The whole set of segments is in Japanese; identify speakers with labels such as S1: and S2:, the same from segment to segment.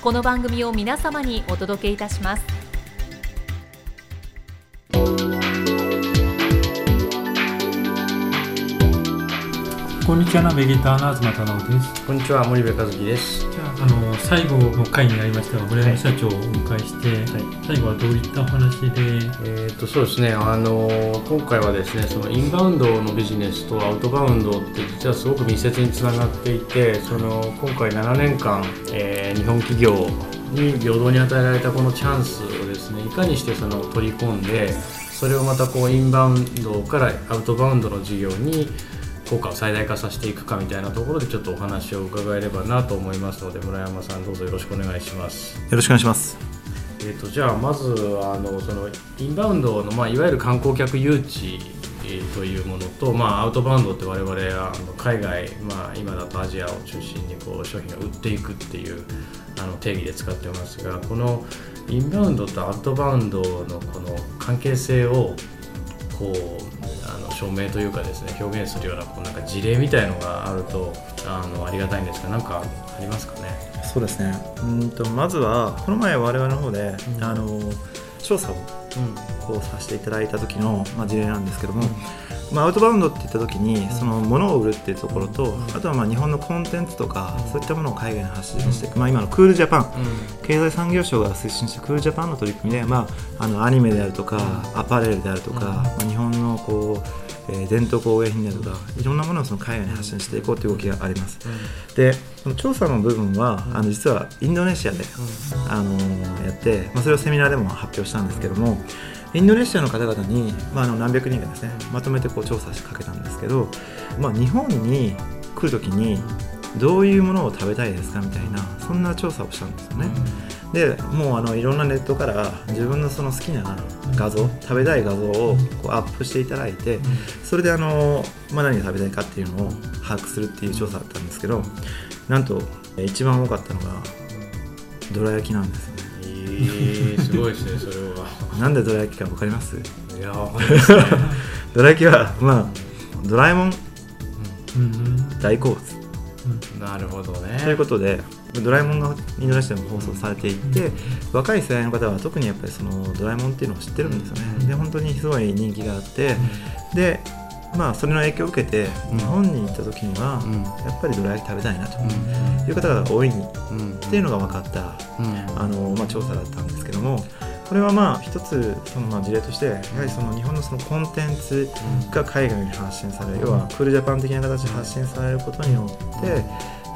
S1: この番組を皆様にお届けいたします
S2: こんにちはナビゲーターの東太郎です
S3: こんにちは森部和樹です。
S2: あの最後の回になりましたが村山社長をお迎えして、
S3: はい
S2: 最後はどういったお話で、
S3: えー、とそうですね。あの今回はですね、そのインバウンドのビジネスとアウトバウンドって実はすごく密接につながっていて、その今回7年間、えー日本企業に平等に与えられたこのチャンスをですね、いかにしてその取り込んで、それをまたこうインバウンドからアウトバウンドの事業に効果を最大化させていくかみたいなところでちょっとお話を伺えればなと思いますので村山さんどうぞよろしくお願いします。
S4: よろしくお願いします。
S3: えー、とじゃあまずあのそのインバウンドの、まあ、いわゆる観光客誘致えーというものと、まあ、アウトバウンドって我々はあの海外、まあ、今だとアジアを中心にこう商品を売っていくっていうあの定義で使ってますがこのインバウンドとアウトバウンドのこの関係性をこう証明というかですね表現するようなこうなんか事例みたいのがあるとあのありがたいんですが何かありますかね？
S4: そうですね。うんとまずはこの前我々の方で、
S3: うん。
S4: あの調査をこうさせていただいた時の、まあ、事例なんですけども、まあ、アウトバウンドって言った時にその物を売るっていうところと、あとはまあ日本のコンテンツとか、そういったものを海外に発信していく、まあ、今のクールジャパン。経済産業省が推進したクールジャパンの取り組みで、まあ、あのアニメであるとか、アパレルであるとか、まあ、日本のこう、えー伝統工芸品であるとかいろんなものをその海外に発信していこうという動きがあります。でその調査の部分は、あの実はインドネシアで、あのーやって、まあ、それをセミナーでも発表したんですけどもインドネシアの方々に、まあ、あの何百人がですねまとめてこう調査しかけたんですけど、まあ、日本に来るときにどういうものを食べたいですかみたいなそんな調査をしたんですよね。でもうあのいろんなネットから自分のその好きな画像食べたい画像をこうアップしていただいてそれであの、まあ、何を食べたいかっていうのを把握するっていう調査だったんですけどなんとえ一番多かったのがどら焼きなんですよね。
S3: えー、すごいですね それは。
S4: なんでどら焼きか分かります？
S3: いやわかりますね。
S4: どら焼きはまあドラえもん
S2: うん。
S4: 大好物。
S3: なるほどね。
S4: ということでドラえもんがインドネシアでも放送されていて若い世代の方は特にやっぱりそのドラえもんっていうのを知ってるんですよね。で本当にすごい人気があってでまあそれの影響を受けて日本に行った時には
S3: うん。
S4: やっぱりどら焼き食べたいなと
S3: うん。
S4: いう方が多いっ
S3: うん
S4: ていうのが分かった
S3: うん。
S4: あの、まあ、調査だったんですけどもこれはまあ一つそのまあ事例としてやはりその日本のそのコンテンツが海外に発信される要はクールジャパン的な形で発信されることによって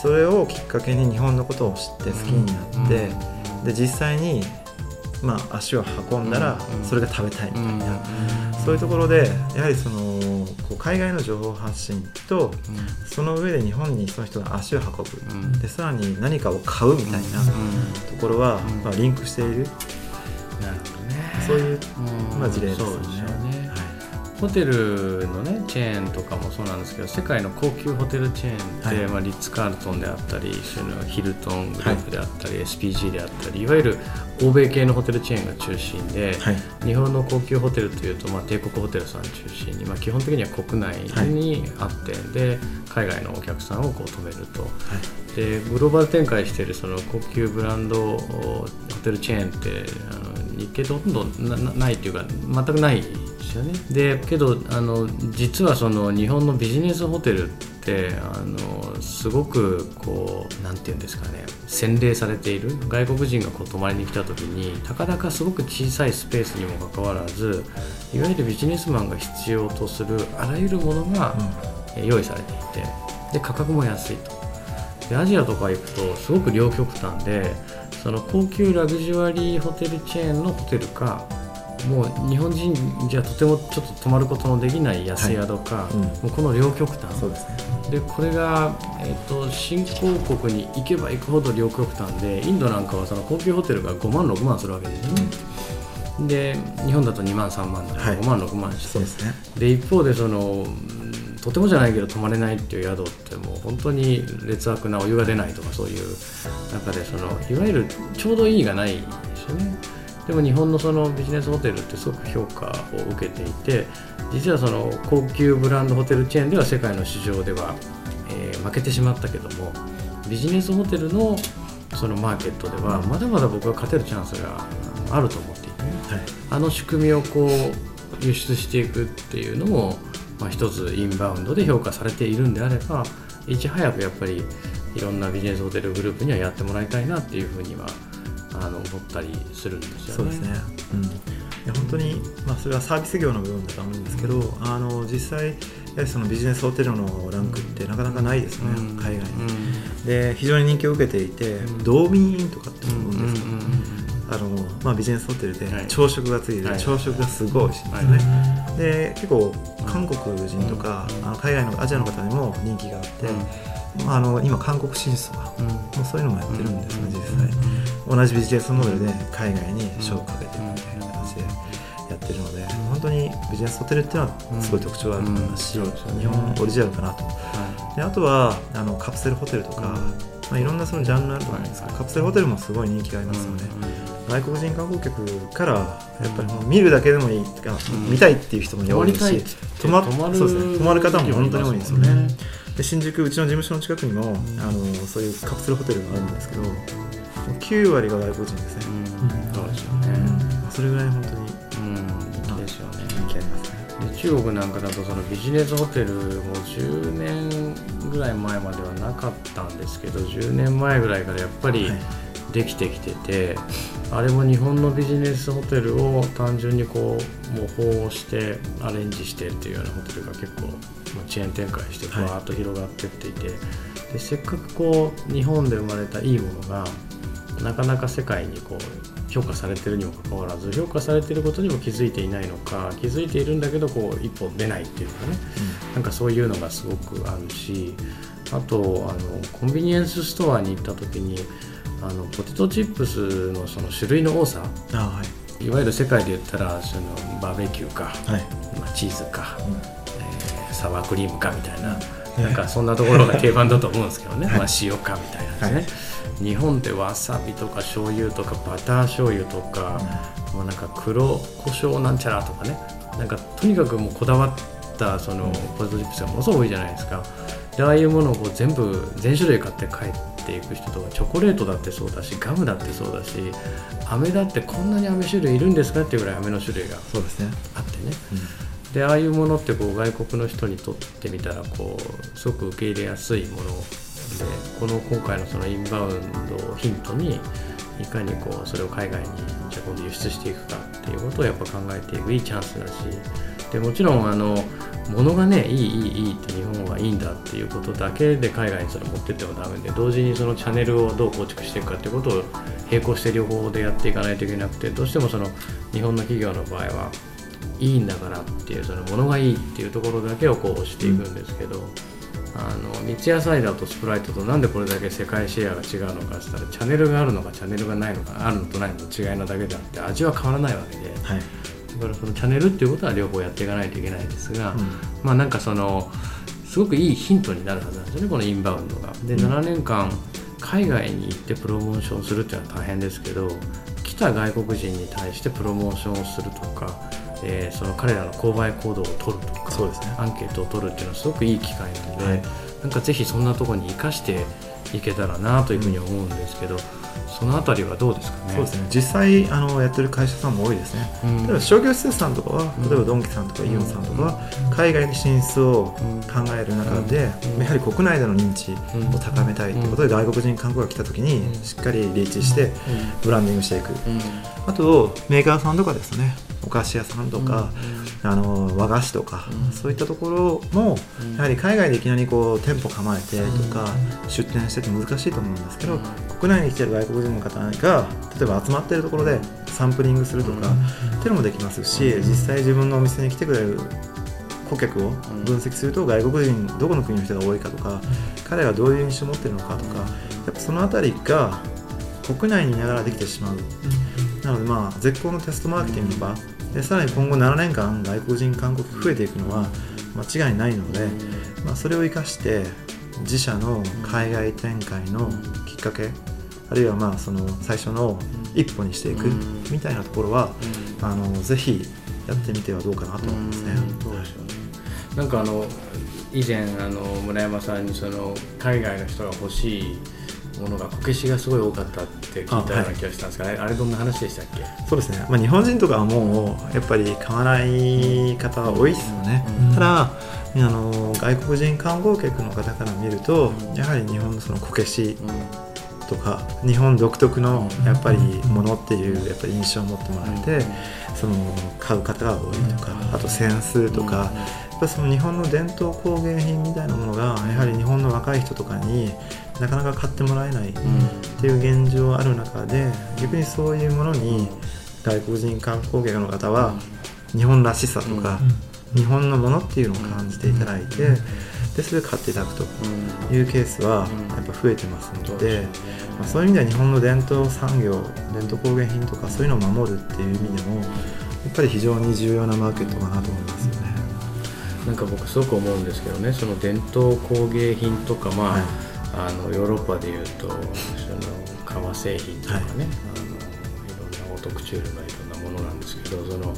S4: それをきっかけに日本のことを知って好きになってで実際にまあ足を運んだら
S3: うん
S4: それが食べたいみたい
S3: うん
S4: なそういうところでやはりそのこう海外の情報発信とその上で日本にその人が足を運ぶ。
S3: うん。
S4: でさらに何かを買うみたいなところは
S3: うん。
S4: まあリンクしている。
S3: なるほどね。
S4: そういう
S3: うん。
S4: まあ事例ですよね。
S3: ね。ホテルのねチェーンとかもそうなんですけど世界の高級ホテルチェーンって、
S4: はい
S3: まあ、リッツ・カールトンであったりヒルトングループであったり、SPG であったりいわゆる欧米系のホテルチェーンが中心で、
S4: はい
S3: 日本の高級ホテルというと、まあ、帝国ホテルさん中心に、まあ、基本的には国内にあって、で海外のお客さんをこう止めると。でグローバル展開しているその高級ブランドホテルチェーンってあの日系とほとんどななないっていうか全くないですよね。でけどあの実はその日本のビジネスホテルってあのすごくこうなんていうんですかね。洗礼されている。外国人がこう泊まりに来た時にたかだかすごく小さいスペースにもかかわらずいわゆるビジネスマンが必要とするあらゆるものが、え用意されていてで価格も安いと。でアジアとか行くとすごく両極端でその高級ラグジュアリーホテルチェーンのホテルかもう日本人じゃとてもちょっと泊まることのできない安宿か、
S4: はい。うん
S3: もうこの両極端。
S4: そうですね。
S3: でこれが、えっと新興国に行けば行くほど両極端でインドなんかはその高級ホテルが5万6万するわけですよね、で日本だと2万3万だから
S4: はい。
S3: 5万6万して、
S4: そうですね。
S3: で一方でそのうんとてもじゃないけど泊まれないっていう宿ってもう本当に劣悪なお湯が出ないとかそういう中でそのいわゆるちょうどいいがないですよねでも日本のそのビジネスホテルってすごく評価を受けていて実はその高級ブランドホテルチェーンでは世界の市場では、えー負けてしまったけどもビジネスホテルのそのマーケットではまだまだ僕は勝てるチャンスがあると思っていてね
S4: はい。
S3: あの仕組みをこう輸出していくっていうのも、まあ、一つインバウンドで評価されているんであればいち早くやっぱりいろんなビジネスホテルグループにはやってもらいたいなっていうふうにはあの思ったりするんですよね。
S4: そうですね、うん、いや本当に、まあ、それはサービス業の部分だと思うんですけどあの実際そのビジネスホテルのランクってなかなかないですね、
S3: うん。
S4: 海外に、
S3: うん。
S4: で非常に人気を受けていて、
S3: うん。
S4: ドーミーインとかって思うんですよ、
S3: うん
S4: あのまあ、ビジネスホテルで
S3: はい。
S4: 朝食がついてて、
S3: はい。
S4: 朝食がすごい美味しいんですよね、で結構韓国人とか、あの海外のアジアの方にも人気があって、まあ、あの今韓国進出とかもうそういうのもやってるんですね、
S3: うん
S4: 実際同じビジネスモデルで海外に勝負かけてるみたいな形でやってるので本当にビジネスホテルっていうのはすごい特徴があると思いますし、日本オリジナルかなと。
S3: は
S4: であとはあのカプセルホテルとか、
S3: うん。
S4: まあ、いろんなそのジャンルあると思うんですけど、
S3: はい。
S4: カプセルホテルもすごい人気があり
S3: い
S4: ますよね、
S3: うん
S4: 外国人観光客からやっぱりもう見るだけでもいいと。か、
S3: うん。
S4: 見たいっていう人も多いですし泊ま
S3: る
S4: 方も本当に多いんですよねで新宿うちの事務所の近くにも、あのそういうカプセルホテルがあるんですけどもう9割が外国人ですね、
S3: うん。そうですよ
S4: うん。
S3: ね。
S4: それぐらい本当に
S3: うん、人気ですよね。
S4: 人気ありますね。
S3: で中国なんかだとそのビジネスホテルも10年ぐらい前まではなかったんですけど10年前ぐらいからやっぱり
S4: はい。
S3: できてきてて、あれも日本のビジネスホテルを単純にこう模倣してアレンジしてっていうようなホテルが結構まあチェーン展開して
S4: はい。
S3: わーっと広がってっていて、でせっかくこう日本で生まれたいいものがなかなか世界にこう評価されてるにもかかわらず評価されてることにも気づいていないのか気づいているんだけどこう一歩出ないっていうかね。なんかそういうのがすごくあるしあとあのコンビニエンスストアに行った時にあのポテトチップスのその種類の多さ
S4: あはい。
S3: いわゆる世界で言ったらそのバーベキューか、
S4: はい、
S3: まあ、チーズか、
S4: うん。
S3: えーサワークリームかみたいな、
S4: え
S3: なんかそんなところが定番だと思うんですけどね、
S4: はい。
S3: まあ、塩かみたいなですね、日本ってわさびとか醤油とかバター醤油とか、もうなんか黒胡椒なんちゃらとかね。なんかとにかくもうこだわったそのポテトチップスがものすごく多いじゃないですか。でああいうものをこう全部全種類買って帰っていく人とかチョコレートだってそうだしガムだってそうだし飴だってこんなに飴種類いるんですかっていうぐらい飴の種類が
S4: そうですね、
S3: あってねでああいうものってこう外国の人にとってみたらこうすごく受け入れやすいものでこの今回のそのインバウンドをヒントにいかにこうそれを海外にじゃ今度輸出していくかっていうことをやっぱ考えていくいいチャンスだし。でもちろんあの物がねいいいいいいって日本はいいんだっていうことだけで海外にそれ持ってってもダメで同時にそのチャンネルをどう構築していくかっていうことを並行して両方でやっていかないといけなくてどうしてもその日本の企業の場合はいいんだからっていうその物がいいっていうところだけをこう押していくんですけど、あの三ツ矢サイダーとスプライトとなんでこれだけ世界シェアが違うのかって言ったらチャンネルがあるのかチャンネルがないのかあるのとないのと違いなだけであって味は変わらないわけで。
S4: はい、
S3: だからそのチャンネルっていうことは両方やっていかないといけないですが、
S4: うん。
S3: まあなんかそのすごくいいヒントになるはずなんですよねこのインバウンドが。で7年間海外に行ってプロモーションするっていうのは大変ですけど来た外国人に対してプロモーションをするとか、えーその彼らの購買行動を取るとか
S4: そうですね。
S3: アンケートを取るっていうのはすごくいい機会なので、
S4: はい。
S3: なんかぜひそんなところに生かしていけたらなというふうに思うんですけど、そのあたりはどうですかね？
S4: そうですね。実際あのやってる会社さんも多いですね、
S3: うん。
S4: 例えば商業施設さんとかは
S3: うん。
S4: 例えばドンキさんとかイオンさんとかは海外に進出を考える中で
S3: うん。
S4: やはり国内での認知
S3: うん。
S4: を高めたいということで外国人観光が来た時に
S3: うん。
S4: しっかりリーチしてブランディングしていく。
S3: うん。
S4: あとメーカーさんとかですねお菓子屋さんとか、あの和菓子とか、
S3: うん。
S4: そういったところも
S3: うん。
S4: やはり海外でいきなりこう店舗構えてとか、出店してて難しいと思うんですけど、
S3: うん。
S4: 国内に来てる外国人の方が例えば集まってるところでサンプリングするとか、っていうのもできますし、
S3: うん。
S4: 実際自分のお店に来てくれる顧客を分析すると外国人どこの国の人が多いかとか、彼らがどういう印象を持ってるのかとかやっぱその辺りが国内にいながらできてしまうなのでまあ絶好のテストマーケティングの場。でさらに今後7年間外国人観光客増えていくのは間違いないので、まあ、それを生かして自社の海外展開のきっかけあるいはまあその最初の一歩にしていく
S3: うん。
S4: みたいなところはあのぜひやってみてはどうかなと思いますね。
S3: うん。なんかあの以前あの村山さんにその海外の人が欲しいものがこけしがすごい多かったって聞いたような気がしたんですが、あれあれどんな話でしたっけ？
S4: そうですね、まあ、日本人とかはもうやっぱり買わない方が多いですよね、
S3: うん。
S4: ただあの外国人観光客の方から見るとやはり日本のそのこけしとか日本独特のやっぱりものっていうやっぱり印象を持ってもらえてその買う方が多いとかあと扇子とかやっぱその日本の伝統工芸品みたいなものがやはり日本の若い人とかになかなか買ってもらえないっていう現状ある中で逆にそういうものに外国人観光客の方は日本らしさとか日本のものっていうのを感じていただいてでそれで買っていただくというケースはやっぱ増えてますので、まあ、そういう意味では日本の伝統産業伝統工芸品とかそういうのを守るっていう意味でもやっぱり非常に重要なマーケットかなと思いますよね。
S3: なんか僕すごく思うんですけどねその伝統工芸品とかまあ、
S4: はい
S3: あのヨーロッパでいうとその革製品とかね、
S4: はい。
S3: あのいろんなオートクチュールのいろんなものなんですけどその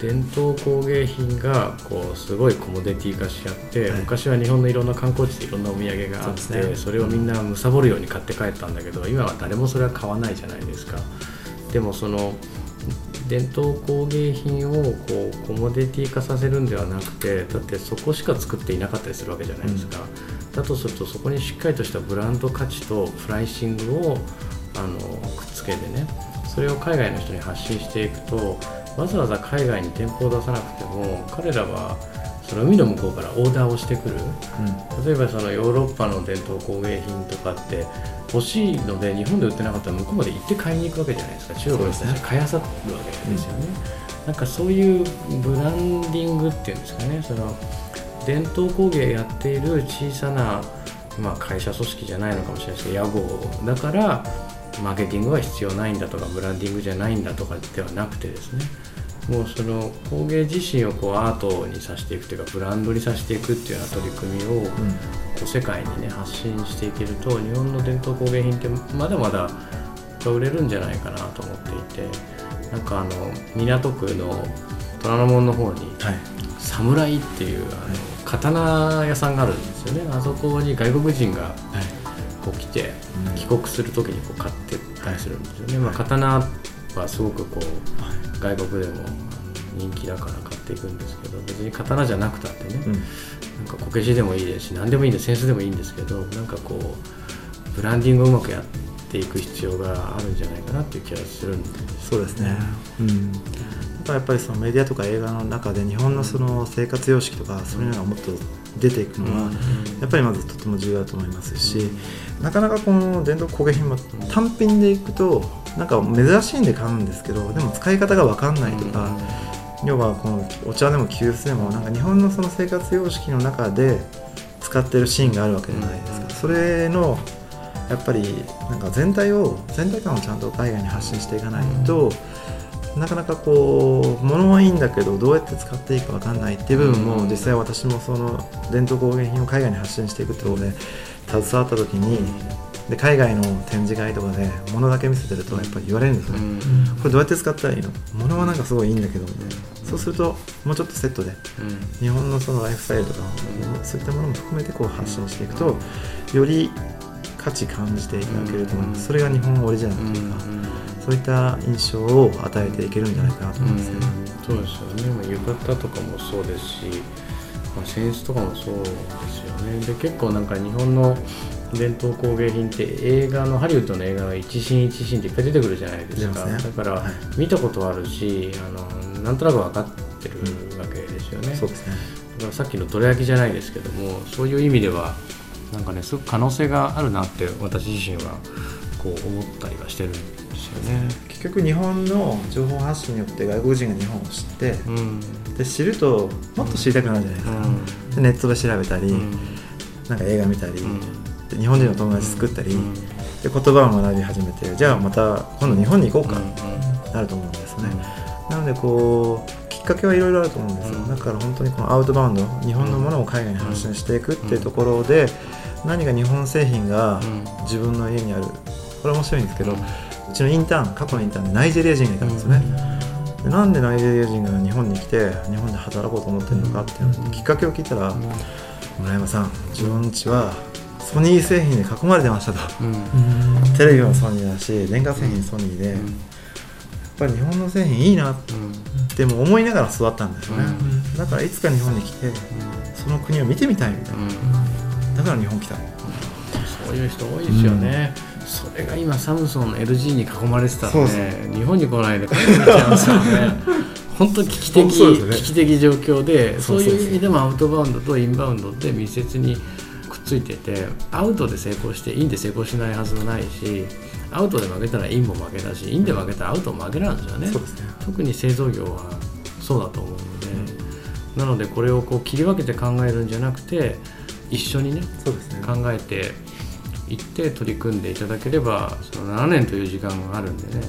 S3: 伝統工芸品がこうすごいコモディティ化しちゃって、
S4: はい。
S3: 昔は日本のいろんな観光地でいろんなお土産があってそ,、
S4: ね。
S3: れをみんな貪るように買って帰ったんだけど今は誰もそれは買わないじゃないですか。でもその伝統工芸品をこうコモディティ化させるんではなくてだってそこしか作っていなかったりするわけじゃないですか、だとするとそこにしっかりとしたブランド価値とプライシングをあのくっつけてねそれを海外の人に発信していくとわざわざ海外に店舗を出さなくても彼らはその海の向こうからオーダーをしてくる。例えばそのヨーロッパの伝統工芸品とかって欲しいので日本で売ってなかったら向こうまで行って買いに行くわけじゃないですか。中国の人たちが買いあさるわけですよね、なんかそういうブランディングっていうんですかね。その伝統工芸やっている小さな、まあ、会社組織じゃないのかもしれないですけど屋号だからマーケティングは必要ないんだとかブランディングじゃないんだとかではなくてですね。もうその工芸自身をこうアートにさせていくというかブランドにさせていくっていうような取り組みをこう世界にね発信していけると日本の伝統工芸品ってまだまだ売れるんじゃないかなと思っていてなんかあの港区の虎ノ門の方に
S4: はい。
S3: 侍っていうあの刀屋さんがあるんですよねあそこに外国人がこう来て帰国する時にこう買ってたりするんですよね、まあ、刀はすごくこう外国でも人気だから買っていくんですけど別に刀じゃなくたってね、なんかこけしでもいいですし何でもいいんですセンスでもいいんですけどなんかこうブランディングをうまくやっていく必要があるんじゃないかなっていう気がするんです
S4: そうですね、うん、やっぱりそのメディアとか映画の中で日本のその生活様式とかそういうのがもっと出ていくのは、やっぱりまずとても重要だと思いますし、なかなかこの伝統工芸品も単品でいくとなんか珍しいんで買うんですけどでも使い方が分かんないとか、要はこのお茶でも急須でもなんか日本のその生活様式の中で使ってるシーンがあるわけじゃないですか、それのやっぱりなんか全体を全体感をちゃんと海外に発信していかないと、なかなかこう物はいいんだけどどうやって使っていいか分かんないっていう部分も実際私もその伝統工芸品を海外に発信していくってことで携わった時にで海外の展示会とかで物だけ見せてるとやっぱり言われるんですよね、これどうやって使ったらいいの？物はなんかすごいいいんだけどみたいな。そうするともうちょっとセットで日本のそのライフスタイルとかそういったものも含めてこう発信していくとより価値感じていただけると思います。それが日本オリジナルというか、そういった印象を与えていけるんじゃないかなと思いますね、
S3: そうですよね、まあ、浴衣とかもそうですし、まあ、扇子とかもそうですよね。で結構なんか日本の伝統工芸品って映画のハリウッドの映画が一シーン一シーンっていっぱい出てくるじゃないですか、
S4: ね、
S3: だから見たことあるし、あのなんとなく分かってるわけですよね、
S4: うん、そうですね。
S3: だからさっきのどら焼きじゃないですけどもそういう意味ではなんかねすごく可能性があるなって私自身はこう思ったりはしてるんですよね。
S4: 結局日本の情報発信によって外国人が日本を知って、うん、で知るともっと知りたくなるじゃないですか、うん、ネットで調べたり、うん、なんか映画見たり、で日本人の友達作ったり、で言葉を学び始めてじゃあまた今度日本に行こうか、なると思うんですね、なのでこうきっかけはいろいろあると思うんですよ、だから本当にこのアウトバウンド日本のものを海外に発信していくっていうところで、何か日本製品が自分の家にある。これ面白いんですけど、うちのインターン過去のインターンでナイジェリア人がいたんですよね、でなんでナイジェリア人が日本に来て日本で働こうと思ってるのかっていうきっかけを聞いたら、村山さん自分ちはソニー製品で囲まれてましたと、テレビもソニーだし電化製品ソニーで、やっぱり日本の製品いいなっても思いながら育ったんですよね、だからいつか日本に来て、その国を見てみたいみたいな、だから日本来た、
S3: そういう人多いですよね、それが今サムソンの LG に囲まれてたらね日本に来ないで帰ってきちゃいますよね。本当危機的、ね、危機的状況でそういう意味でもアウトバウンドとインバウンドって密接にくっついててアウトで成功してインで成功しないはずがないしアウトで負けたらインも負けだしインで負けたらアウトも負けなんですよね、ね、特に製造業はそうだと思うので、うん、なのでこれをこう切り分けて考えるんじゃなくて一緒にね、ね、考えていって取り組んでいただければその7年という時間があるんでね。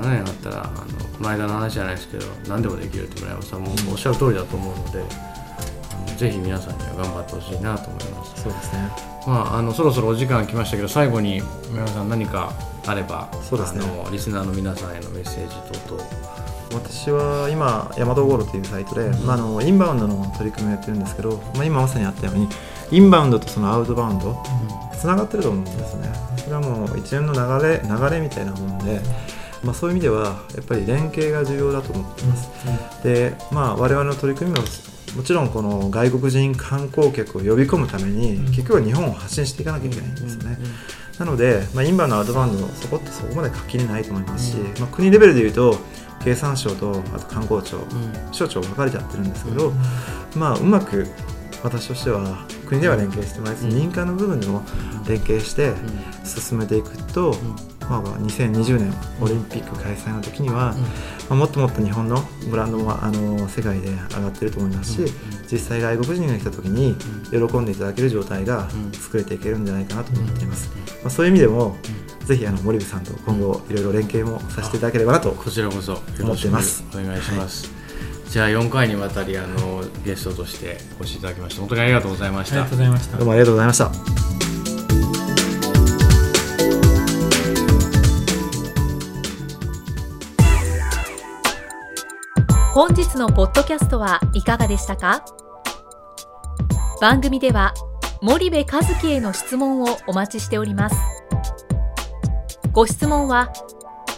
S3: 7年あったらあのこの間の話じゃないですけど何でもできるって村山さんもおっしゃる通りだと思うので、うん、ぜひ皆さんには頑張ってほしいなと思います。
S4: そうですね。
S3: まああのそろそろお時間来ましたけど最後に村山さん何かあれば
S4: そうですね。
S3: あのリスナーの皆さんへのメッセージ等々。
S4: 私は今ヤマトゴールというサイトで、うん、まあ、あのインバウンドの取り組みをやってるんですけど、まあ、今まさにあったようにインバウンドとそのアウトバウンドつながってると思うんですね。それはもう一連の流れ流れみたいなもんで、まあ、そういう意味ではやっぱり連携が重要だと思っています、でまあ我々の取り組みももちろんこの外国人観光客を呼び込むために、結局は日本を発信していかなきゃいけないんですよね、なので、まあ、インバウンドアウトバウンドそこってそこまで垣根ないと思いますし、まあ、国レベルでいうと経産省とあと観光庁、省庁分かれちゃってるんですけど、まあうまく私としては国では連携してもらいつつ、民間の部分でも連携して進めていくと、まあ、2020年オリンピック開催の時には、まあ、もっともっと日本のブランドもあの世界で上がってると思いますし、実際外国人が来た時に喜んでいただける状態が作れていけるんじゃないかなと思っています、まあ、そういう意味でも、ぜひあの森部さんと今後いろいろ連携もさせていただければなと
S3: こちらこそ
S4: 思っています。
S3: お願いします、はいじゃあ4回にわたりあのゲストとしてお越しいただきまして本当にありがとうございました。あ
S2: りがとうございました。
S4: どうもありがとうございました。
S1: 本日のポッドキャストはいかがでしたか？番組では森部和樹への質問をお待ちしております。ご質問は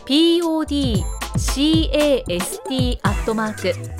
S1: podcast アットマーク